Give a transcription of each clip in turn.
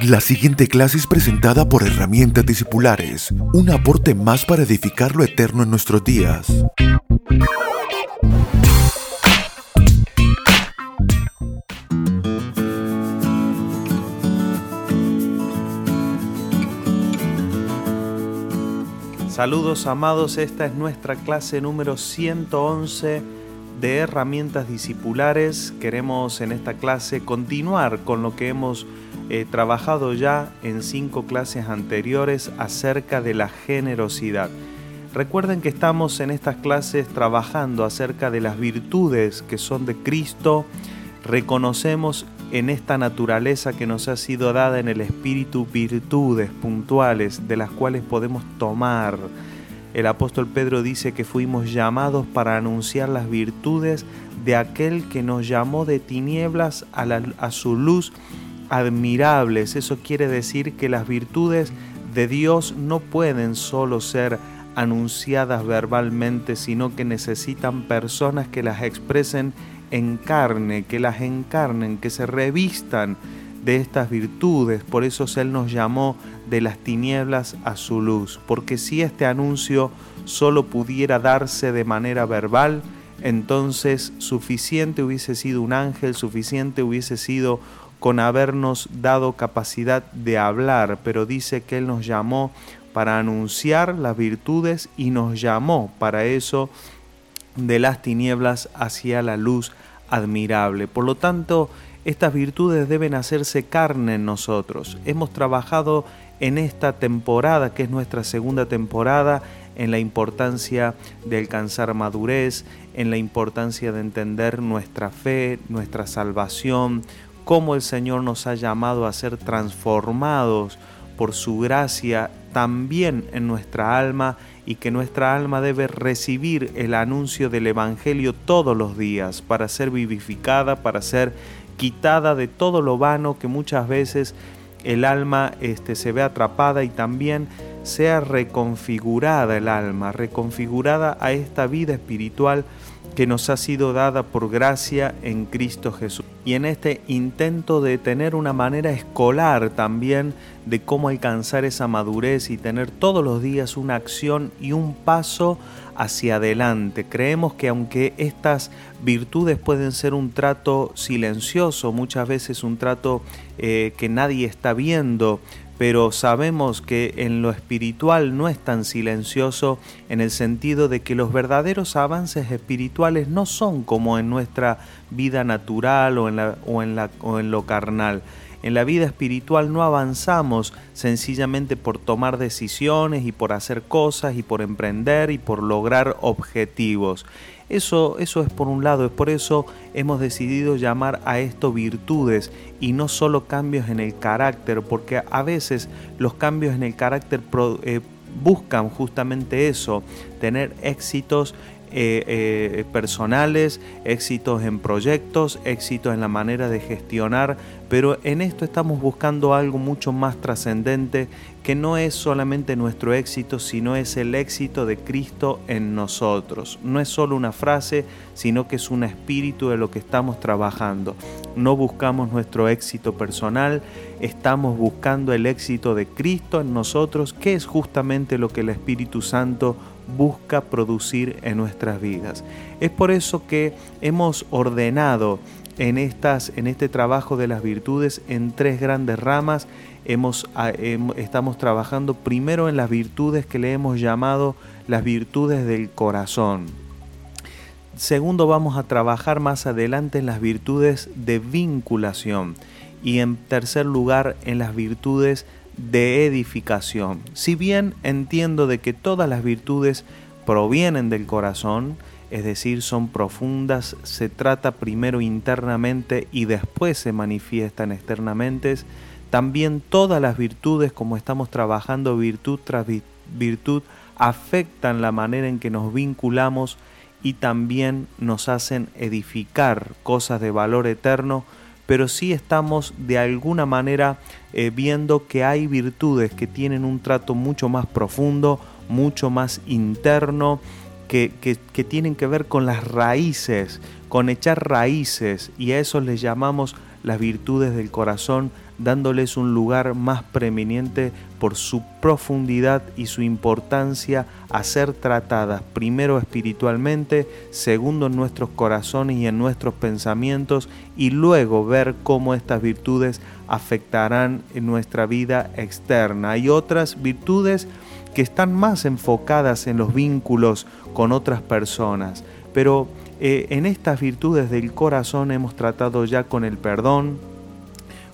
La siguiente clase es presentada por Herramientas Discipulares, un aporte más para edificar lo eterno en nuestros días. Saludos amados, esta es nuestra clase número 111 de herramientas discipulares. Queremos en esta clase continuar con lo que hemos He trabajado ya en cinco clases anteriores acerca de la generosidad. Recuerden que estamos en estas clases trabajando acerca de las virtudes que son de Cristo. Reconocemos en esta naturaleza que nos ha sido dada en el Espíritu virtudes puntuales de las cuales podemos tomar. El apóstol Pedro dice que fuimos llamados para anunciar las virtudes de aquel que nos llamó de tinieblas a, a su luz admirables. Eso quiere decir que las virtudes de Dios no pueden solo ser anunciadas verbalmente, sino que necesitan personas que las expresen en carne, que las encarnen, que se revistan de estas virtudes. Por eso Él nos llamó de las tinieblas a su luz, porque si este anuncio solo pudiera darse de manera verbal, entonces suficiente hubiese sido un ángel, suficiente hubiese sido con habernos dado capacidad de hablar, pero dice que Él nos llamó para anunciar las virtudes y nos llamó para eso de las tinieblas hacia la luz admirable. Por lo tanto, estas virtudes deben hacerse carne en nosotros. Hemos trabajado en esta temporada, que es nuestra segunda temporada, en la importancia de alcanzar madurez, en la importancia de entender nuestra fe, nuestra salvación, cómo el Señor nos ha llamado a ser transformados por su gracia también en nuestra alma y que nuestra alma debe recibir el anuncio del Evangelio todos los días para ser vivificada, para ser quitada de todo lo vano que muchas veces el alma este, se ve atrapada y también sea reconfigurada el alma, reconfigurada a esta vida espiritual que nos ha sido dada por gracia en Cristo Jesús. Y en este intento de tener una manera escolar también de cómo alcanzar esa madurez y tener todos los días una acción y un paso hacia adelante. Creemos que aunque estas virtudes pueden ser un trato silencioso, muchas veces un trato eh, que nadie está viendo, pero sabemos que en lo espiritual no es tan silencioso en el sentido de que los verdaderos avances espirituales no son como en nuestra vida natural o en, la, o en, la, o en lo carnal. En la vida espiritual no avanzamos sencillamente por tomar decisiones y por hacer cosas y por emprender y por lograr objetivos. Eso, eso es por un lado, es por eso hemos decidido llamar a esto virtudes y no solo cambios en el carácter, porque a veces los cambios en el carácter eh, buscan justamente eso, tener éxitos eh, eh, personales, éxitos en proyectos, éxitos en la manera de gestionar, pero en esto estamos buscando algo mucho más trascendente que no es solamente nuestro éxito, sino es el éxito de Cristo en nosotros. No es solo una frase, sino que es un espíritu de lo que estamos trabajando. No buscamos nuestro éxito personal, estamos buscando el éxito de Cristo en nosotros, que es justamente lo que el Espíritu Santo busca producir en nuestras vidas. Es por eso que hemos ordenado en, estas, en este trabajo de las virtudes en tres grandes ramas. Hemos, estamos trabajando primero en las virtudes que le hemos llamado las virtudes del corazón. Segundo, vamos a trabajar más adelante en las virtudes de vinculación. Y en tercer lugar, en las virtudes de edificación. Si bien entiendo de que todas las virtudes provienen del corazón, es decir, son profundas, se trata primero internamente y después se manifiestan externamente, también todas las virtudes, como estamos trabajando virtud tras virtud, afectan la manera en que nos vinculamos y también nos hacen edificar cosas de valor eterno pero sí estamos de alguna manera eh, viendo que hay virtudes que tienen un trato mucho más profundo, mucho más interno, que, tienen que ver con las raíces, con echar raíces, y a eso les llamamos las virtudes del corazón, dándoles un lugar más preeminente por su profundidad y su importancia a ser tratadas primero espiritualmente, segundo en nuestros corazones y en nuestros pensamientos, y luego ver cómo estas virtudes afectarán en nuestra vida externa. Hay otras virtudes que están más enfocadas en los vínculos con otras personas, pero eh, en estas virtudes del corazón hemos tratado ya con el perdón,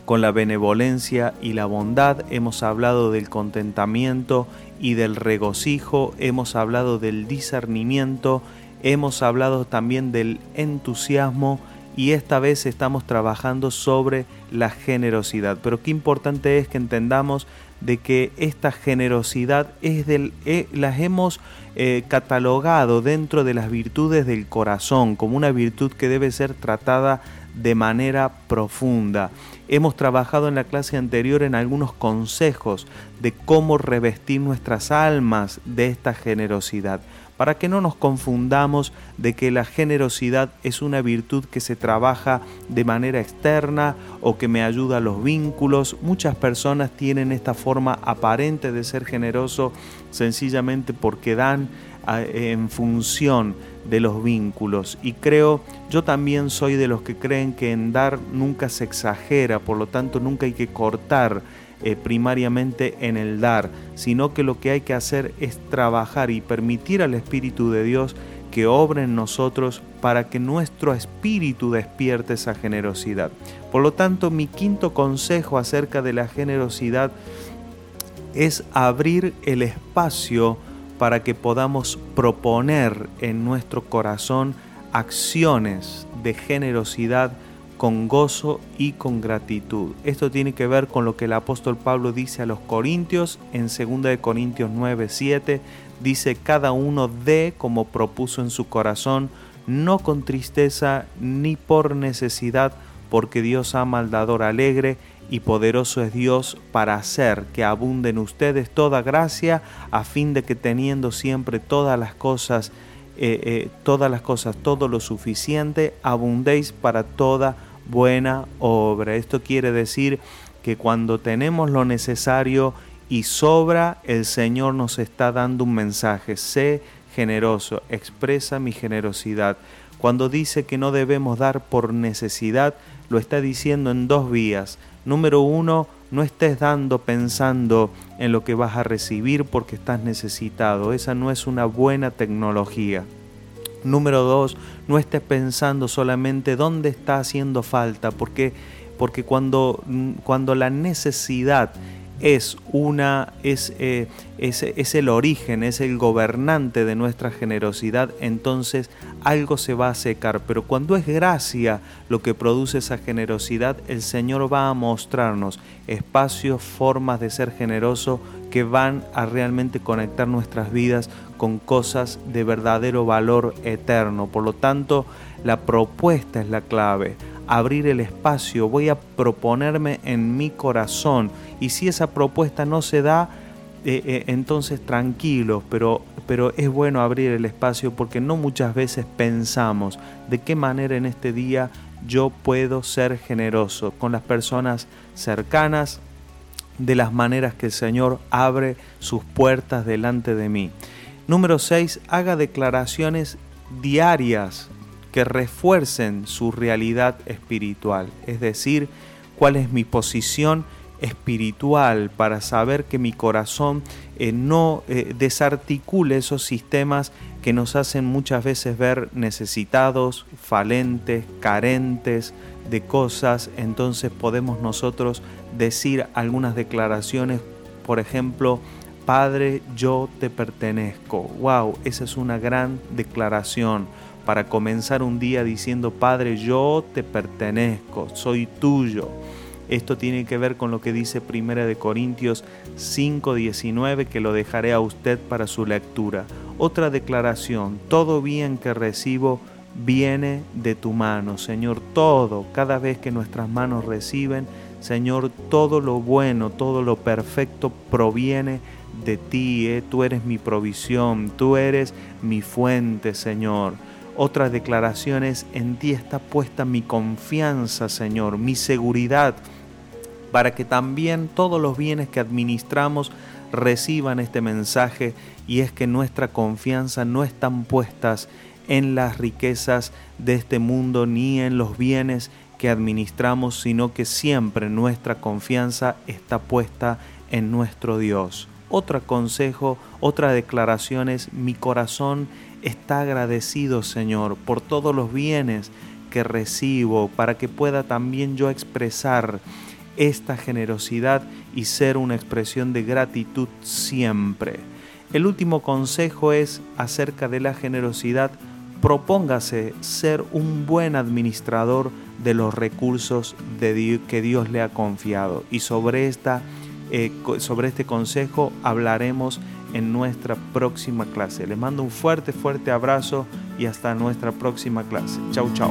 con la benevolencia y la bondad, hemos hablado del contentamiento y del regocijo, hemos hablado del discernimiento, hemos hablado también del entusiasmo y esta vez estamos trabajando sobre la generosidad. Pero qué importante es que entendamos de que esta generosidad es del, eh, las hemos eh, catalogado dentro de las virtudes del corazón como una virtud que debe ser tratada de manera profunda. Hemos trabajado en la clase anterior en algunos consejos de cómo revestir nuestras almas de esta generosidad para que no nos confundamos de que la generosidad es una virtud que se trabaja de manera externa o que me ayuda a los vínculos. Muchas personas tienen esta forma aparente de ser generoso sencillamente porque dan en función de los vínculos y creo yo también soy de los que creen que en dar nunca se exagera por lo tanto nunca hay que cortar eh, primariamente en el dar, sino que lo que hay que hacer es trabajar y permitir al Espíritu de Dios que obre en nosotros para que nuestro espíritu despierte esa generosidad. Por lo tanto, mi quinto consejo acerca de la generosidad es abrir el espacio para que podamos proponer en nuestro corazón acciones de generosidad con gozo y con gratitud. Esto tiene que ver con lo que el apóstol Pablo dice a los Corintios en 2 de Corintios 9, 7. Dice, cada uno dé como propuso en su corazón, no con tristeza ni por necesidad, porque Dios ama al dador alegre y poderoso es Dios para hacer que abunde en ustedes toda gracia, a fin de que teniendo siempre todas las cosas, eh, eh, todas las cosas, todo lo suficiente, abundéis para toda buena obra. Esto quiere decir que cuando tenemos lo necesario y sobra, el Señor nos está dando un mensaje. Sé generoso, expresa mi generosidad. Cuando dice que no debemos dar por necesidad, lo está diciendo en dos vías. Número uno, no estés dando pensando en lo que vas a recibir porque estás necesitado. Esa no es una buena tecnología. Número dos, no estés pensando solamente dónde está haciendo falta, porque, porque cuando, cuando la necesidad es una es, eh, es, es, el origen, es el gobernante de nuestra generosidad, entonces algo se va a secar. Pero cuando es gracia lo que produce esa generosidad, el Señor va a mostrarnos espacios, formas de ser generoso que van a realmente conectar nuestras vidas con cosas de verdadero valor eterno. Por lo tanto, la propuesta es la clave. Abrir el espacio, voy a proponerme en mi corazón. Y si esa propuesta no se da, eh, eh, entonces tranquilos, pero, pero es bueno abrir el espacio porque no muchas veces pensamos de qué manera en este día yo puedo ser generoso con las personas cercanas, de las maneras que el Señor abre sus puertas delante de mí. Número 6. Haga declaraciones diarias que refuercen su realidad espiritual, es decir, cuál es mi posición espiritual para saber que mi corazón eh, no eh, desarticule esos sistemas que nos hacen muchas veces ver necesitados, falentes, carentes de cosas, entonces podemos nosotros decir algunas declaraciones, por ejemplo, Padre, yo te pertenezco. Wow, esa es una gran declaración para comenzar un día diciendo, Padre, yo te pertenezco, soy tuyo. Esto tiene que ver con lo que dice Primera de Corintios 5:19 que lo dejaré a usted para su lectura. Otra declaración, todo bien que recibo viene de tu mano, Señor, todo, cada vez que nuestras manos reciben, Señor, todo lo bueno, todo lo perfecto proviene de ti, eh. tú eres mi provisión, tú eres mi fuente, Señor. Otra declaración es, en ti está puesta mi confianza, Señor, mi seguridad, para que también todos los bienes que administramos reciban este mensaje y es que nuestra confianza no están puestas en las riquezas de este mundo ni en los bienes que administramos, sino que siempre nuestra confianza está puesta en nuestro Dios. Otro consejo, otra declaración es, mi corazón está agradecido, Señor, por todos los bienes que recibo, para que pueda también yo expresar esta generosidad y ser una expresión de gratitud siempre. El último consejo es acerca de la generosidad. Propóngase ser un buen administrador de los recursos de que Dios le ha confiado. Y sobre, esta, eh, sobre este consejo hablaremos en nuestra próxima clase. Les mando un fuerte, fuerte abrazo y hasta nuestra próxima clase. Chau, chau.